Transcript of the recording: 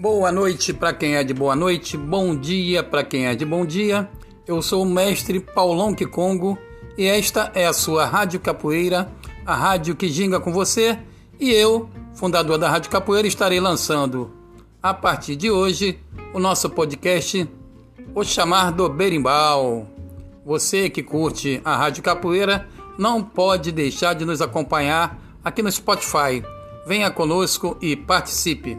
Boa noite para quem é de boa noite, bom dia para quem é de bom dia. Eu sou o mestre Paulão Kikongo e esta é a sua Rádio Capoeira, a rádio que ginga com você. E eu, fundador da Rádio Capoeira, estarei lançando a partir de hoje o nosso podcast O Chamar do Berimbau. Você que curte a Rádio Capoeira não pode deixar de nos acompanhar aqui no Spotify. Venha conosco e participe.